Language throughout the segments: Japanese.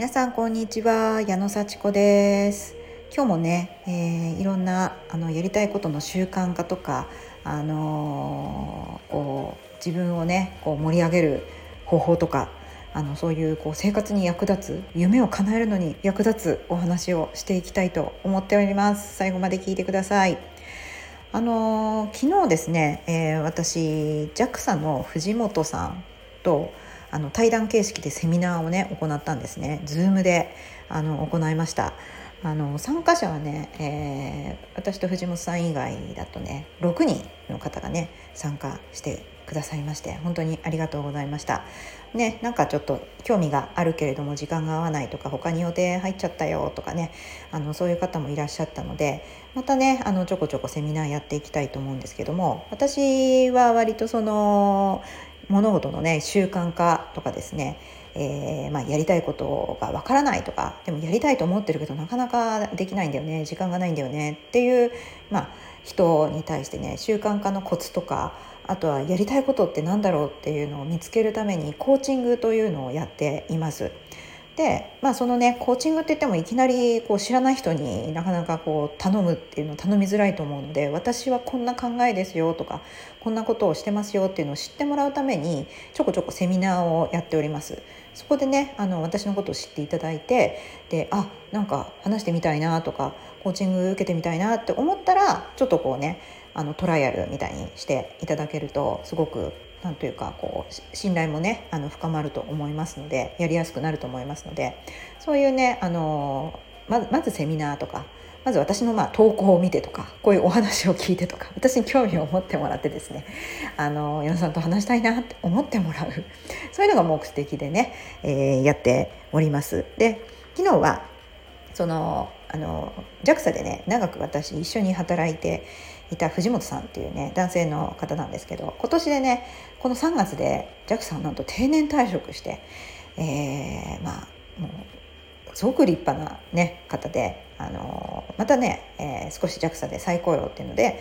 皆さんこんにちは。矢野幸子です。今日もね、えー、いろんなあのやりたいことの習慣化とかあのー、こう自分をねこう盛り上げる方法とかあのそういうこう生活に役立つ夢を叶えるのに役立つお話をしていきたいと思っております。最後まで聞いてください。あのー、昨日ですね、えー、私 JAXA の藤本さんとあの対談形式でセミナーをね行ったんですね。Zoom であの行いました。あの参加者はね、えー、私と藤本さん以外だとね6人の方がね参加してくださいまして本当にありがとうございました。ねなんかちょっと興味があるけれども時間が合わないとか他に予定入っちゃったよとかねあのそういう方もいらっしゃったのでまたねあのちょこちょこセミナーやっていきたいと思うんですけども私は割とその物事のね習慣化とかですね、えー、まあ、やりたいことがわからないとかでもやりたいと思ってるけどなかなかできないんだよね時間がないんだよねっていう、まあ、人に対してね習慣化のコツとかあとはやりたいことって何だろうっていうのを見つけるためにコーチングというのをやっています。で、まあ、そのねコーチングって言ってもいきなりこう知らない人になかなかこう頼むっていうのを頼みづらいと思うので私はこんな考えですよとかこんなことをしてますよっていうのを知ってもらうためにちょこちょこセミナーをやっております。そこでねあの私のことを知っていただいてであなんか話してみたいなとかコーチング受けてみたいなって思ったらちょっとこうねあのトライアルみたいにしていただけるとすごくなんというかこう信頼もねあの深まると思いますのでやりやすくなると思いますのでそういうねあのままずセミナーとかまず私のまあ投稿を見てとかこういうお話を聞いてとか私に興味を持ってもらってですねあの矢野さんと話したいなって思ってもらうそういうのが目的でね、えー、やっております。で昨日はそのあの JAXA でね長く私一緒に働いていた藤本さんっていうね男性の方なんですけど今年でねこの3月で JAXA なんと定年退職して、えー、まあもうすごく立派な、ね、方であのまたね、えー、少し JAXA で再雇用っていうので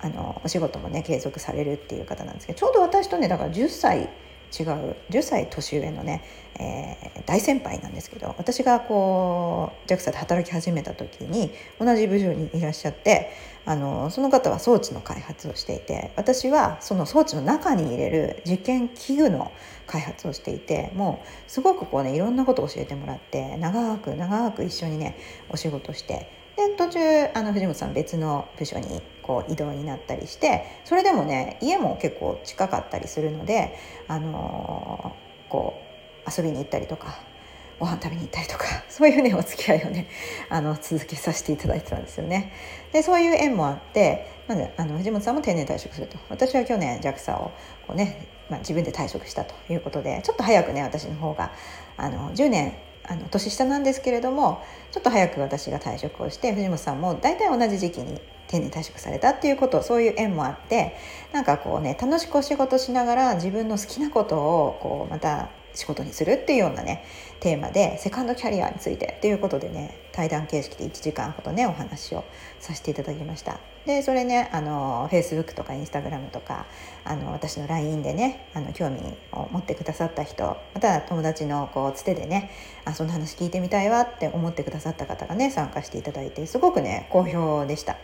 あのお仕事もね継続されるっていう方なんですけどちょうど私とねだから10歳違う10歳年上のね、えー、大先輩なんですけど私がこう JAXA で働き始めた時に同じ部署にいらっしゃってあのその方は装置の開発をしていて私はその装置の中に入れる実験器具の開発をしていてもうすごくこうねいろんなことを教えてもらって長く長く一緒にねお仕事してで途中あの藤本さん別の部署にこう移動になったりしてそれでもね家も結構近かったりするので、あのー、こう遊びに行ったりとかご飯食べに行ったりとか そういうねお付き合いをねあの続けさせていただいてたんですよね。でそういう縁もあってまずあの藤本さんも定年退職すると私は去年 JAXA をこうね、まあ、自分で退職したということでちょっと早くね私の方があの10年あの年下なんですけれどもちょっと早く私が退職をして藤本さんも大体同じ時期に定年退職されたっていうことそういう縁もあってなんかこうね楽しくお仕事しながら自分の好きなことをこうまた仕事にするっていうようなねテーマでセカンドキャリアについてっていうことでね対談形式で1時間ほどねお話をさせていただきました。でそれねあの Facebook とか Instagram とかあの私の LINE でねあの興味を持ってくださった人また友達のこうつてでねあそんな話聞いてみたいわって思ってくださった方がね参加していただいてすごくね好評でした。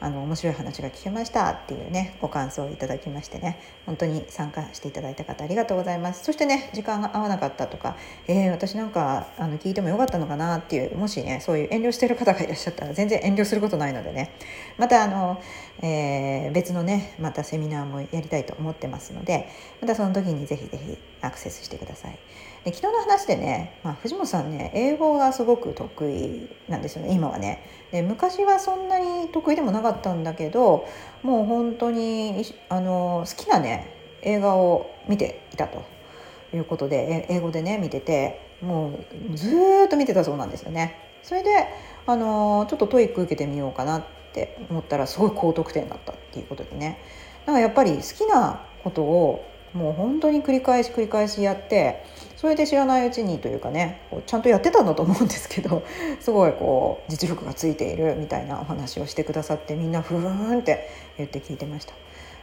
あの面白い話が聞けましたっていうねご感想をいただきましてね本当に参加していただいた方ありがとうございますそしてね時間が合わなかったとか、えー、私なんかあの聞いてもよかったのかなっていうもしねそういう遠慮してる方がいらっしゃったら全然遠慮することないのでねまたあの、えー、別のねまたセミナーもやりたいと思ってますのでまたその時にぜひぜひアクセスしてください。で昨日の話でね、まあ、藤本さんね英語がすごく得意なんですよね今はね。で昔はそんなに得意でもなかったんだけどもう本当にあの好きなね映画を見ていたということで英語でね見ててもうずーっと見てたそうなんですよね。それであのちょっと TOEIC 受けてみようかなって思ったらすごい高得点だったっていうことでねだからやっぱり好きなことをもう本当に繰り返し繰り返しやってそれで知らないうちにというかねちゃんとやってたんだと思うんですけど すごいこう実力がついているみたいなお話をしてくださってみんなふーんって言って聞いてました。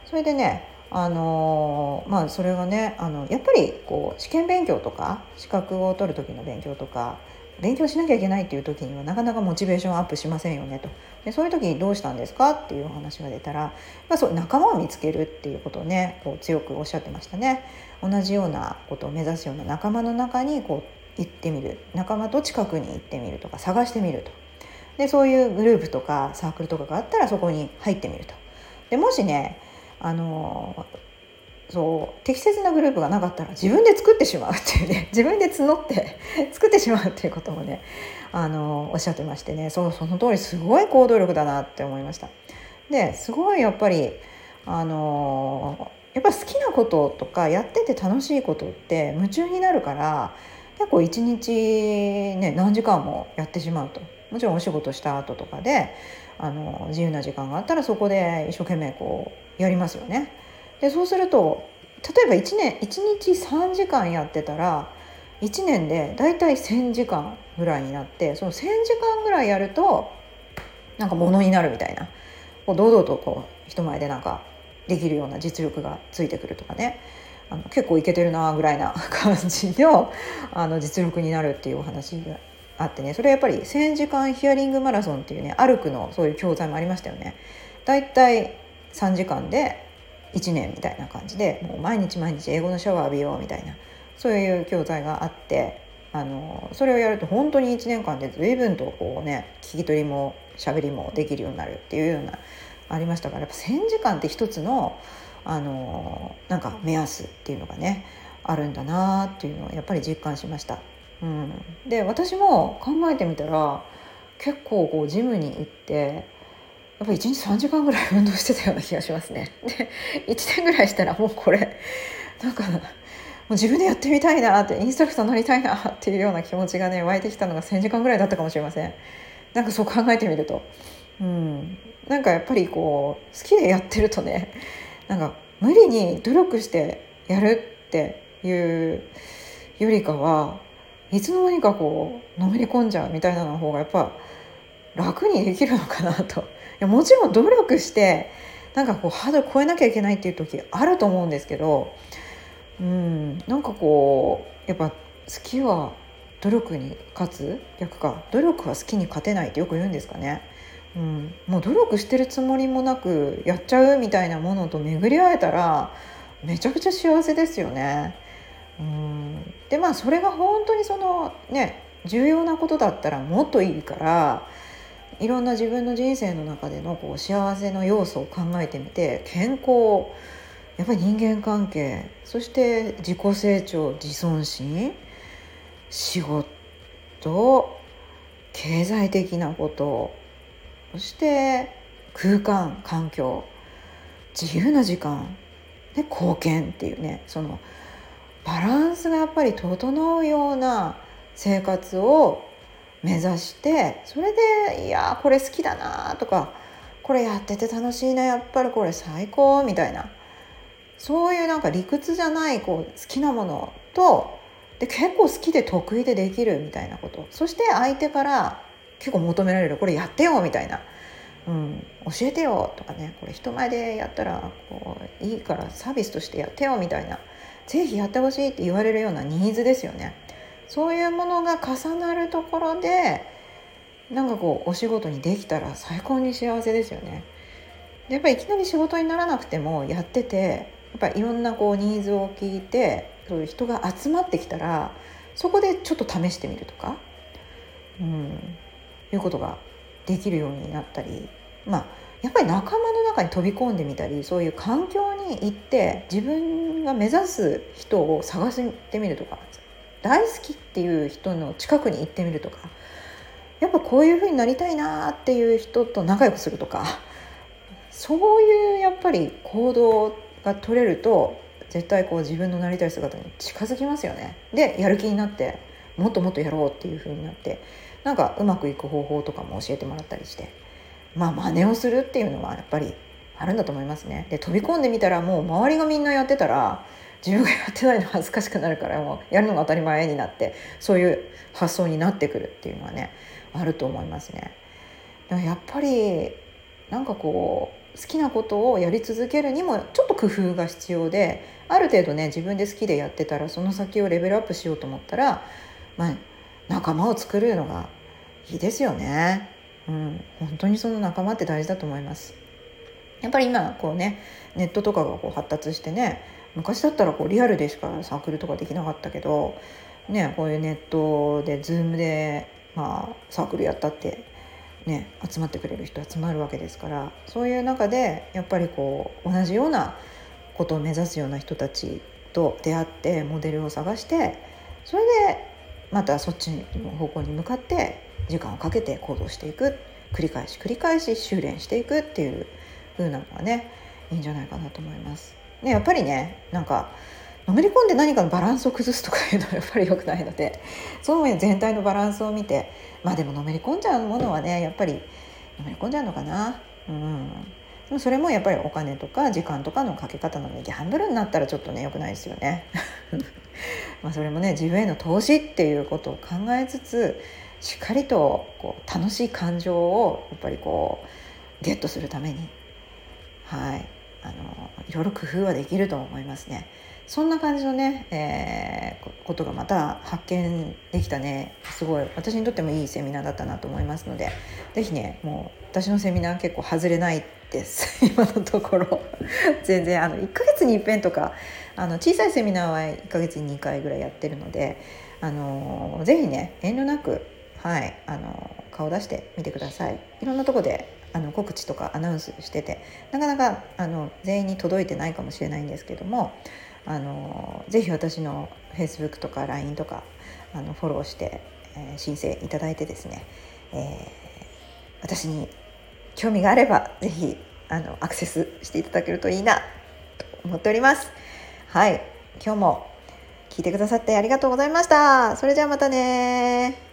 それでねあのまあそれはねあのやっぱりこう試験勉強とか資格を取る時の勉強とか勉強しなきゃいけないっていう時にはなかなかモチベーションアップしませんよねと。でそういう時にどうしたんですかっていうお話が出たら、まあ、そう仲間を見つけるっていうことをねこう強くおっしゃってましたね。同じようなことを目指すような仲間の中にこう行ってみる。仲間と近くに行ってみるとか探してみると。でそういうグループとかサークルとかがあったらそこに入ってみると。でもしねあのそう適切なグループがなかったら自分で作ってしまうっていうね 自分で募って 作ってしまうっていうこともねあのおっしゃってましてねそうその通りすごい行動力だなって思いました。ですごいやっぱりあのやっぱ好きなこととかやってて楽しいことって夢中になるから結構一日ね何時間もやってしまうともちろんお仕事した後とかであの自由な時間があったらそこで一生懸命こうやりますよね。でそうすると例えば1年1日3時間やってたら1年でだいたい1,000時間ぐらいになってその1,000時間ぐらいやるとなんかものになるみたいな。こう堂々とこう人前でなんかできるような実力がついてくるとかね。あの結構いけてるなぐらいな 感じのあの実力になるっていうお話があってね。それやっぱり1,000時間ヒアリングマラソンっていうね歩くのそういう教材もありましたよね。だいたい3時間で1年みたいな感じでもう毎日毎日英語のシャワー浴びようみたいなそういう教材があってあのそれをやると本当に1年間で随分とこうね聞き取りも喋りもできるようになるっていうようなありましたからやっぱ1,000時間って一つのあのなんか目安っていうのがねあるんだなっていうのをやっぱり実感しました。うん、で私も考えてみたら結構こうジムに行ってやっぱり1日3時間ぐらい運動してたような気がしますね。で1年ぐらいしたらもうこれなんかもう自分でやってみたいなってインストラクターになりたいなっていうような気持ちがね湧いてきたのが1,000時間ぐらいだったかもしれません。なんかそう考えてみると、うん、なんかやっぱりこう好きでやってるとねなんか無理に努力してやるっていうよりかはいつの間にかこうのめり込んじゃうみたいなの方がやっぱ楽にできるのかなと。やもちろん努力してなんかこうハードル超えなきゃいけないっていう時あると思うんですけどうんなんかこうやっぱ好きは努力に勝つ？逆か努力は好きに勝てないってよく言うんですかね。うん、もう努力してるつもりもなくやっちゃうみたいなものと巡り合えたらめちゃくちゃ幸せですよね。うん、でまあそれが本当にそのね重要なことだったらもっといいからいろんな自分の人生の中でのこう幸せの要素を考えてみて健康やっぱり人間関係そして自己成長自尊心仕事経済的なことそして空間環境自由な時間で貢献っていうねそのバランスがやっぱり整うような生活を目指してそれでいやこれ好きだなとかこれやってて楽しいなやっぱりこれ最高みたいな。そういうなんか理屈じゃないこう好きなものとで結構好きで得意でできるみたいなこと。そして相手から結構求められる。これやってよみたいな、うん、教えてよとかね。これ人前でやったらこういいからサービスとしてやってよみたいな。是非やってほしいって言われるようなニーズですよね。そういうものが重なるところでなんかこうお仕事にできたら最高に幸せですよね。やっぱりいきなり仕事にならなくてもやっててやっぱいろんなこうニーズを聞いてそういう人が集まってきたらそこでちょっと試してみるとか、うん、いうことができるようになったりまあやっぱり仲間の中に飛び込んでみたりそういう環境に行って自分が目指す人を探してみるとか大好きっていう人の近くに行ってみるとかやっぱこういう風になりたいなっていう人と仲良くするとかそういうやっぱり行動が取れると絶対こう自分のなりたい姿に近づきますよね。でやる気になってもっともっとやろうっていう風になってなんかうまくいく方法とかも教えてもらったりしてまあ真似をするっていうのはやっぱりあるんだと思いますね。で飛び込んでみたらもう周りがみんなやってたら自分がやってないの恥ずかしくなるからもうやるのが当たり前になってそういう発想になってくるっていうのはねあると思いますね。だからやっぱりなんかこう好きなことをやり続けるにもちょっと工夫が必要である程度ね自分で好きでやってたらその先をレベルアップしようと思ったら、まあ、仲間を作るのがいいですよね。うん、本当にその仲間って大事だと思います。やっぱり今こうねネットとかがこう発達してね昔だったらこうリアルでしかサークルとかできなかったけど、ね、こういうネットで Zoom で、まあ、サークルやったって、ね、集まってくれる人集まるわけですからそういう中でやっぱりこう同じようなことを目指すような人たちと出会ってモデルを探してそれでまたそっちの方向に向かって時間をかけて行動していく繰り返し繰り返し修練していくっていう風なのがねいいんじゃないかなと思います。でやっぱりねなんかのめり込んで何かのバランスを崩すとかいうのは やっぱり良くないのでその全体のバランスを見てまあでものめり込んじゃうものはねやっぱりのめり込んじゃうのかな。うんそれもやっぱりお金とか時間とかのかけ方なのでギャンブルになったらちょっとね良くないですよね。まあそれもね自分への投資っていうことを考えつつしっかりとこう楽しい感情をやっぱりこうゲットするためにはいあのいろいろ工夫はできると思いますね。そんな感じのね、えー、ことがまた発見できたね。すごい。私にとってもいいセミナーだったなと思いますので是非ねもう私のセミナー結構外れないです。今のところ。全然あの1ヶ月に一遍とかあの小さいセミナーは1ヶ月に2回ぐらいやってるのであの是非ね遠慮なくはいあの顔出してみてください。いろんなとこであの告知とかアナウンスしててなかなかあの全員に届いてないかもしれないんですけどもあのぜひ私の Facebook とか LINE とかあのフォローして、えー、申請いただいてですね、えー、私に興味があればぜひあのアクセスしていただけるといいなと思っております。はい今日も聞いてくださってありがとうございました。それじゃあまたね